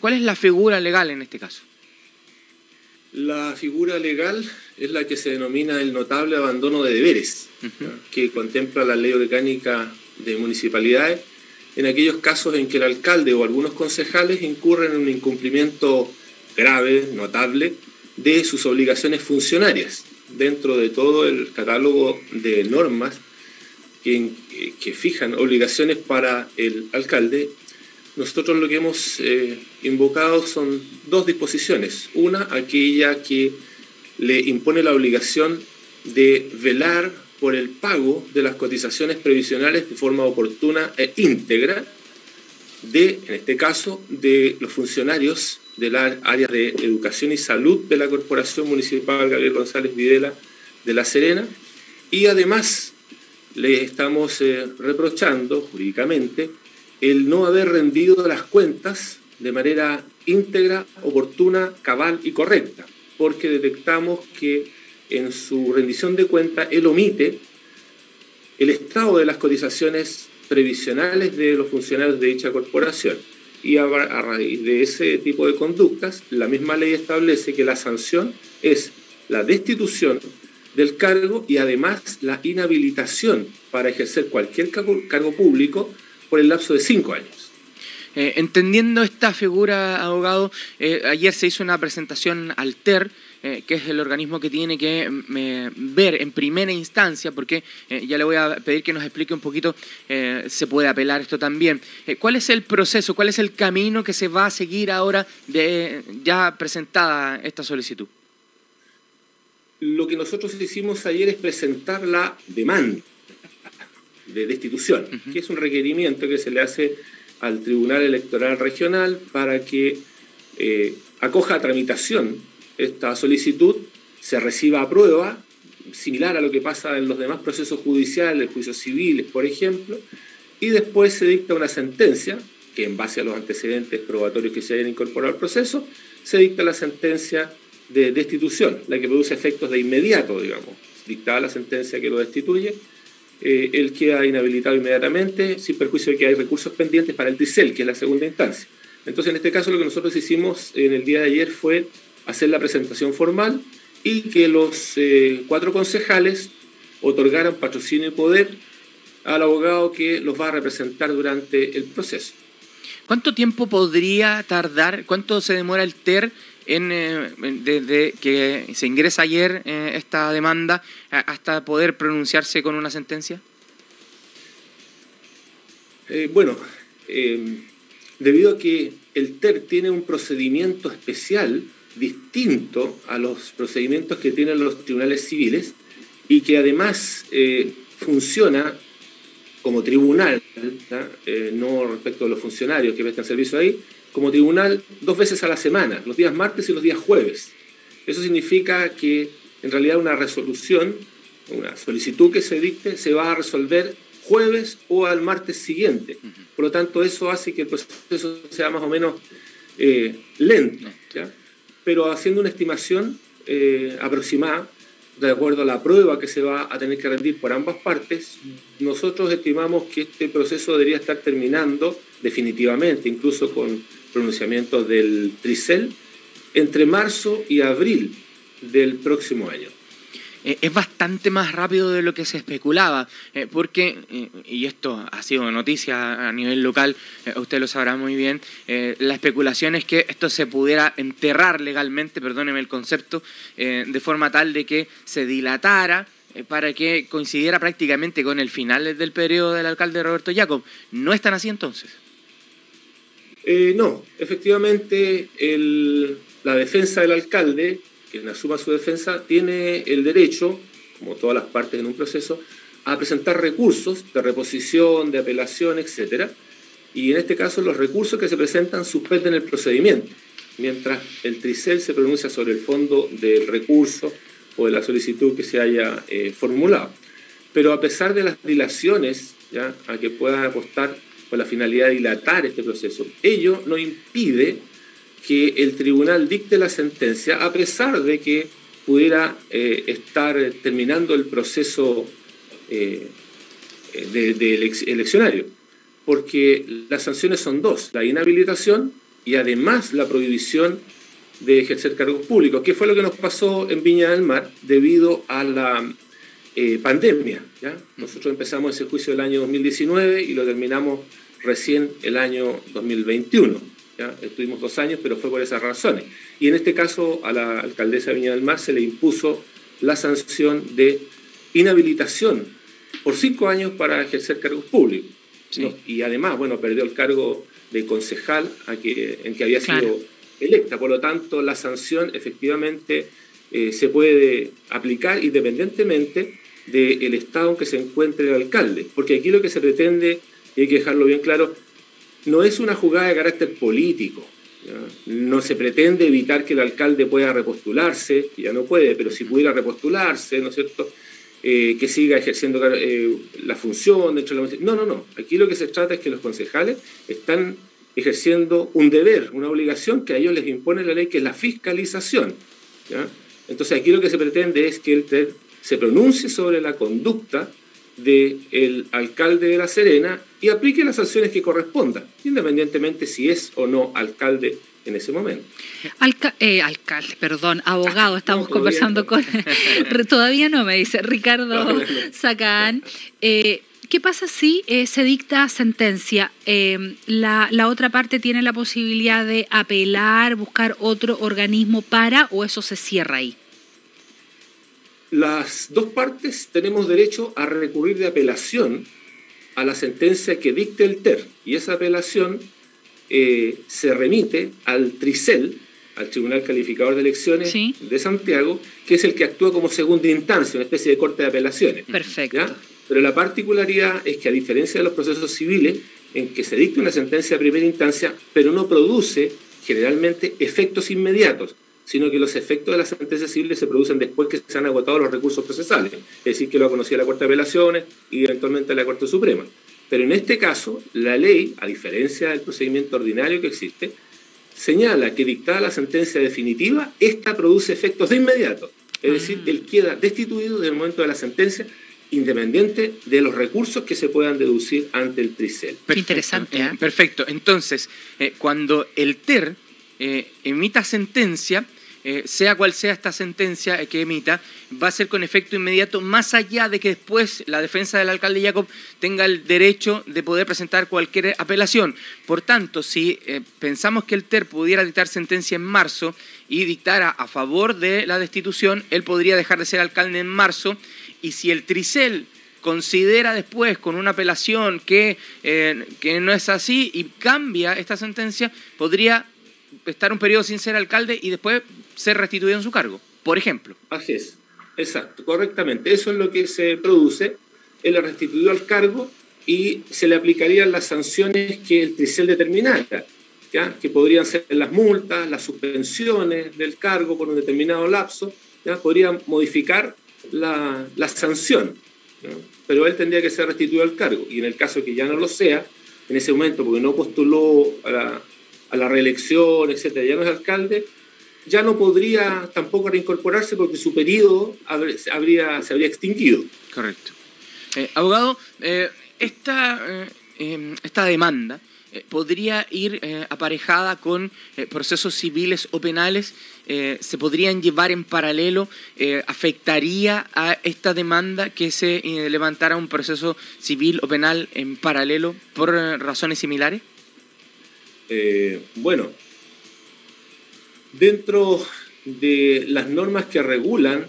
¿Cuál es la figura legal en este caso? La figura legal es la que se denomina el notable abandono de deberes, que contempla la ley orgánica de municipalidades en aquellos casos en que el alcalde o algunos concejales incurren en un incumplimiento grave, notable, de sus obligaciones funcionarias, dentro de todo el catálogo de normas que, fijan obligaciones para el alcalde. Nosotros lo que hemos eh, invocado son dos disposiciones. Una, aquella que le impone la obligación de velar por el pago de las cotizaciones previsionales de forma oportuna e íntegra de, en este caso, de los funcionarios del área de educación y salud de la Corporación Municipal Gabriel González Videla de La Serena y además le estamos eh, reprochando jurídicamente el no haber rendido las cuentas de manera íntegra, oportuna, cabal y correcta, porque detectamos que en su rendición de cuenta, él omite el estado de las cotizaciones previsionales de los funcionarios de dicha corporación. Y a, raíz de ese tipo de conductas, la misma ley establece que la sanción es la destitución del cargo y además la inhabilitación para ejercer cualquier cargo, público por el lapso de cinco años. Eh, entendiendo esta figura, abogado, eh, ayer se hizo una presentación al TER eh, que es el organismo que tiene que mm, ver en primera instancia, porque ya le voy a pedir que nos explique un poquito, se puede apelar esto también. ¿Cuál es el proceso, cuál es el camino que se va a seguir ahora de ya presentada esta solicitud? Lo que nosotros hicimos ayer es presentar la demanda de destitución, que es un requerimiento que se le hace al Tribunal Electoral Regional para que acoja a tramitación esta solicitud se reciba a prueba, similar a lo que pasa en los demás procesos judiciales, juicios civiles, por ejemplo, y después se dicta una sentencia, que en base a los antecedentes probatorios que se hayan incorporado al proceso, se dicta la sentencia de destitución, la que produce efectos de inmediato, digamos. Dictada la sentencia que lo destituye, eh, él queda inhabilitado inmediatamente, sin perjuicio de que hay recursos pendientes para el TICEL, que es la segunda instancia. Entonces, en este caso, lo que nosotros hicimos en el día de ayer fue hacer la presentación formal y que los eh, cuatro concejales otorgaran patrocinio y poder al abogado que los va a representar durante el proceso. ¿Cuánto tiempo podría tardar, cuánto se demora el TER desde eh, que se ingresa ayer eh, esta demanda hasta poder pronunciarse con una sentencia? bueno, debido a que el TER tiene un procedimiento especial, distinto a los procedimientos que tienen los tribunales civiles y que además eh, funciona como tribunal, eh, no respecto a los funcionarios que prestan servicio ahí, como tribunal dos veces a la semana, los días martes y los días jueves. Eso significa que en realidad una resolución, una solicitud que se dicte, se va a resolver jueves o al martes siguiente. Por lo tanto, eso hace que el proceso sea más o menos eh, lento. ¿ya? pero haciendo una estimación eh, aproximada, de acuerdo a la prueba que se va a tener que rendir por ambas partes, nosotros estimamos que este proceso debería estar terminando definitivamente, incluso con pronunciamiento del TRICEL, entre marzo y abril del próximo año. Eh, es bastante más rápido de lo que se especulaba, eh, porque, eh, y esto ha sido noticia a nivel local, usted lo sabrá muy bien, la especulación es que esto se pudiera enterrar legalmente, perdóneme el concepto, de forma tal de que se dilatara para que coincidiera prácticamente con el final del periodo del alcalde Roberto Jacob. ¿No están así entonces? No, efectivamente la defensa del alcalde quien asuma su defensa tiene el derecho, como todas las partes en un proceso, a presentar recursos de reposición, de apelación, etc. Y en este caso los recursos que se presentan suspenden el procedimiento, mientras el TRICEL se pronuncia sobre el fondo del recurso o de la solicitud que se haya eh, formulado. Pero a pesar de las dilaciones ¿ya? a que puedan apostar con la finalidad de dilatar este proceso, ello no impide que el tribunal dicte la sentencia a pesar de que pudiera eh, estar terminando el proceso eh, de, eleccionario, porque las sanciones son dos, la inhabilitación y además la prohibición de ejercer cargos públicos, que fue lo que nos pasó en Viña del Mar debido a la eh, pandemia. ¿ya? Nosotros empezamos ese juicio el año 2019 y lo terminamos recién el año 2021. ¿ya? Estuvimos dos años, pero fue por esas razones. Y en este caso a la alcaldesa de Viña del Mar se le impuso la sanción de inhabilitación por cinco años para ejercer cargos públicos. Y además, bueno, perdió el cargo de concejal a que, en que había sido electa. Por lo tanto, la sanción efectivamente eh, se puede aplicar independientemente del estado en que se encuentre el alcalde. Porque aquí lo que se pretende, y hay que dejarlo bien claro, no es una jugada de carácter político. No se pretende evitar que el alcalde pueda repostularse, ya no puede, pero si pudiera repostularse, ¿no es cierto? Eh, que siga ejerciendo eh, la función dentro de la... No, no, no. Aquí lo que se trata es que los concejales están ejerciendo un deber, una obligación que a ellos les impone la ley, que es la fiscalización. Entonces aquí lo que se pretende es que él se pronuncie sobre la conducta del alcalde de La Serena y aplique las sanciones que correspondan, independientemente si es o no alcalde en ese momento. Eh, alcalde, perdón, abogado, estamos conversando con... todavía no, me dice Ricardo Sacán. Eh, ¿Qué pasa si eh, se dicta sentencia? la, la, otra parte tiene la posibilidad de apelar, buscar otro organismo para o eso se cierra ahí? Las dos partes tenemos derecho a recurrir de apelación a la sentencia que dicte el TER y esa apelación eh, se remite al TRICEL, al Tribunal Calificador de Elecciones de Santiago, que es el que actúa como segunda instancia, una especie de corte de apelaciones. Perfecto. Pero la particularidad es que a diferencia de los procesos civiles, en que se dicta una sentencia de primera instancia, pero no produce generalmente efectos inmediatos, sino que los efectos de las sentencias civiles se producen después que se han agotado los recursos procesales, es decir, que lo ha conocido la Corte de Apelaciones y eventualmente la Corte Suprema. Pero en este caso, la ley, a diferencia del procedimiento ordinario que existe, señala que dictada la sentencia definitiva, esta produce efectos de inmediato. Es decir, ah. él queda destituido desde el momento de la sentencia, independiente de los recursos que se puedan deducir ante el TRICEL. interesante. ¿eh? Perfecto. Entonces, eh, cuando el TER eh, emita sentencia, eh, sea cual sea esta sentencia que emita, va a ser con efecto inmediato, más allá de que después la defensa del alcalde Jacob tenga el derecho de poder presentar cualquier apelación. Por tanto, si eh, pensamos que el TER pudiera dictar sentencia en marzo y dictara a favor de la destitución, él podría dejar de ser alcalde en marzo, y si el Tricel considera después con una apelación que, eh, que no es así y cambia esta sentencia, podría estar un periodo sin ser alcalde y después ser restituido en su cargo, por ejemplo. Así es, exacto, correctamente. Eso es lo que se produce. Él es restituido al cargo y se le aplicarían las sanciones que el tricel determinara, ¿ya? que podrían ser las multas, las suspensiones del cargo por un determinado lapso, ¿ya? podría modificar la, la sanción, pero él tendría que ser restituido al cargo. Y en el caso que ya no lo sea, en ese momento, porque no postuló a la, a la reelección, etcétera, ya no es alcalde, ya no podría tampoco reincorporarse porque su periodo habría, se habría extinguido. Correcto. Eh, abogado, eh, esta, eh, em, esta demanda podría ir aparejada con procesos civiles o penales, se podrían llevar en paralelo, afectaría a esta demanda que se levantara un proceso civil o penal en paralelo por razones similares? Bueno, Dentro de las normas que regulan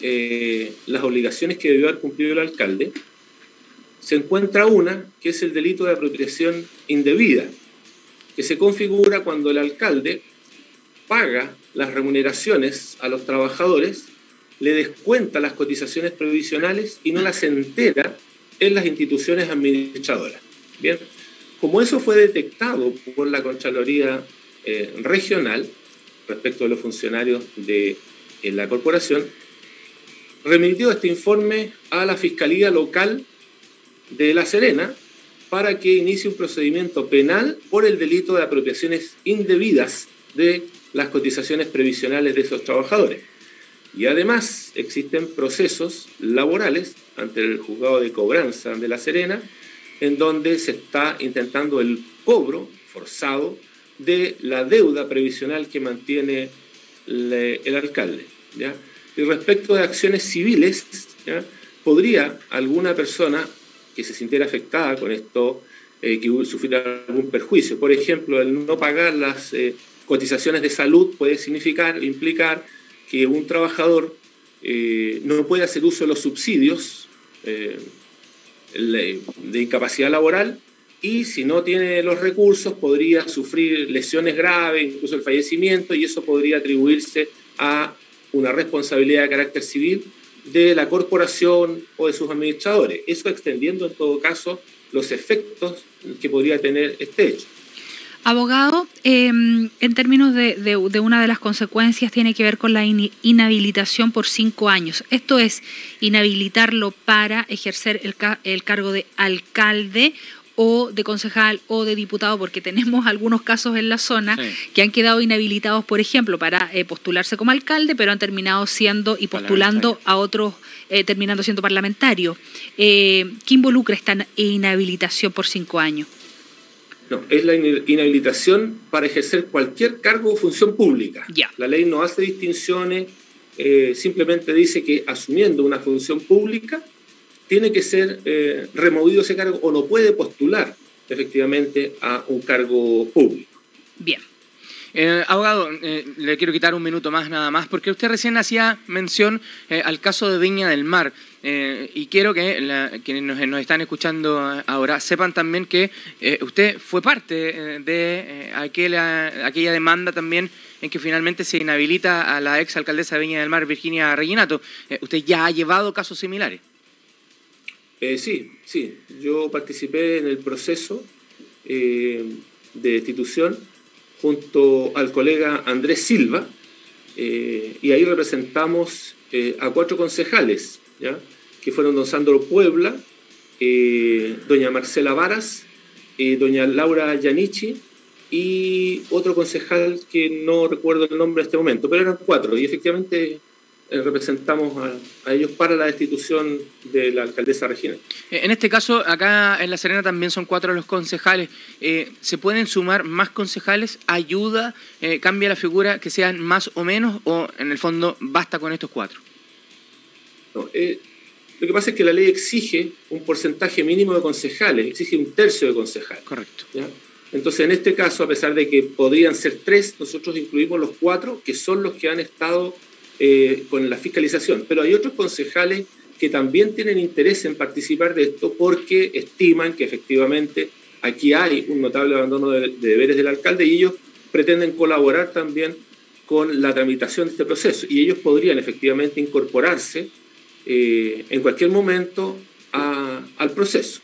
eh, las obligaciones que debió haber cumplido el alcalde, se encuentra una que es el delito de apropiación indebida, que se configura cuando el alcalde paga las remuneraciones a los trabajadores, le descuenta las cotizaciones previsionales y no las entera en las instituciones administradoras. Bien, como eso fue detectado por la Contraloría eh, Regional, respecto a los funcionarios de la corporación, remitió este informe a la Fiscalía Local de La Serena para que inicie un procedimiento penal por el delito de apropiaciones indebidas de las cotizaciones previsionales de esos trabajadores. Y además existen procesos laborales ante el juzgado de cobranza de La Serena, en donde se está intentando el cobro forzado de la deuda previsional que mantiene el alcalde. ¿ya? Y respecto de acciones civiles, podría alguna persona que se sintiera afectada con esto, eh, que sufriera algún perjuicio, por ejemplo, el no pagar las eh, cotizaciones de salud puede significar, implicar que un trabajador eh, no puede hacer uso de los subsidios de incapacidad laboral y si no tiene los recursos podría sufrir lesiones graves, incluso el fallecimiento, y eso podría atribuirse a una responsabilidad de carácter civil de la corporación o de sus administradores. Eso extendiendo en todo caso los efectos que podría tener este hecho. Abogado, em, en términos de, una de las consecuencias tiene que ver con la inhabilitación por cinco años. Esto es inhabilitarlo para ejercer el, el cargo de alcalde o de concejal o de diputado, porque tenemos algunos casos en la zona que han quedado inhabilitados, por ejemplo, para eh, postularse como alcalde, pero han terminado siendo y postulando a otros, eh, terminando siendo parlamentario. Eh, ¿Qué involucra esta inhabilitación por cinco años? No, es la inhabilitación para ejercer cualquier cargo o función pública. La ley no hace distinciones, simplemente dice que asumiendo una función pública, tiene que ser eh, removido ese cargo o no puede postular efectivamente a un cargo público. Bien. Eh, abogado, eh, le quiero quitar un minuto más nada más, porque usted recién hacía mención al caso de Viña del Mar, y quiero que quienes nos, están escuchando ahora sepan también que usted fue parte de aquella, aquella demanda también en que finalmente se inhabilita a la ex alcaldesa de Viña del Mar, Virginia Reginato. usted ya ha llevado casos similares. Eh, sí, sí. Yo participé en el proceso eh, de destitución junto al colega Andrés Silva eh, y ahí representamos a cuatro concejales, ¿ya? Que fueron don Sandro Puebla, doña Marcela Varas, doña Laura Yanichi y otro concejal que no recuerdo el nombre en este momento, pero eran cuatro y efectivamente eh, representamos a, ellos para la destitución de la alcaldesa Regina. Eh, en este caso, acá en La Serena también son cuatro los concejales. Eh, ¿Se pueden sumar más concejales? ¿Ayuda? ¿Cambia la figura que sean más o menos? ¿O en el fondo basta con estos cuatro? Lo que pasa es que la ley exige un porcentaje mínimo de concejales, exige un tercio de concejales. Correcto. Entonces, en este caso, a pesar de que podrían ser tres, nosotros incluimos los cuatro, que son los que han estado eh, con la fiscalización. Pero hay otros concejales que también tienen interés en participar de esto porque estiman que efectivamente aquí hay un notable abandono de, deberes del alcalde y ellos pretenden colaborar también con la tramitación de este proceso. Y ellos podrían efectivamente incorporarse eh, en cualquier momento al proceso.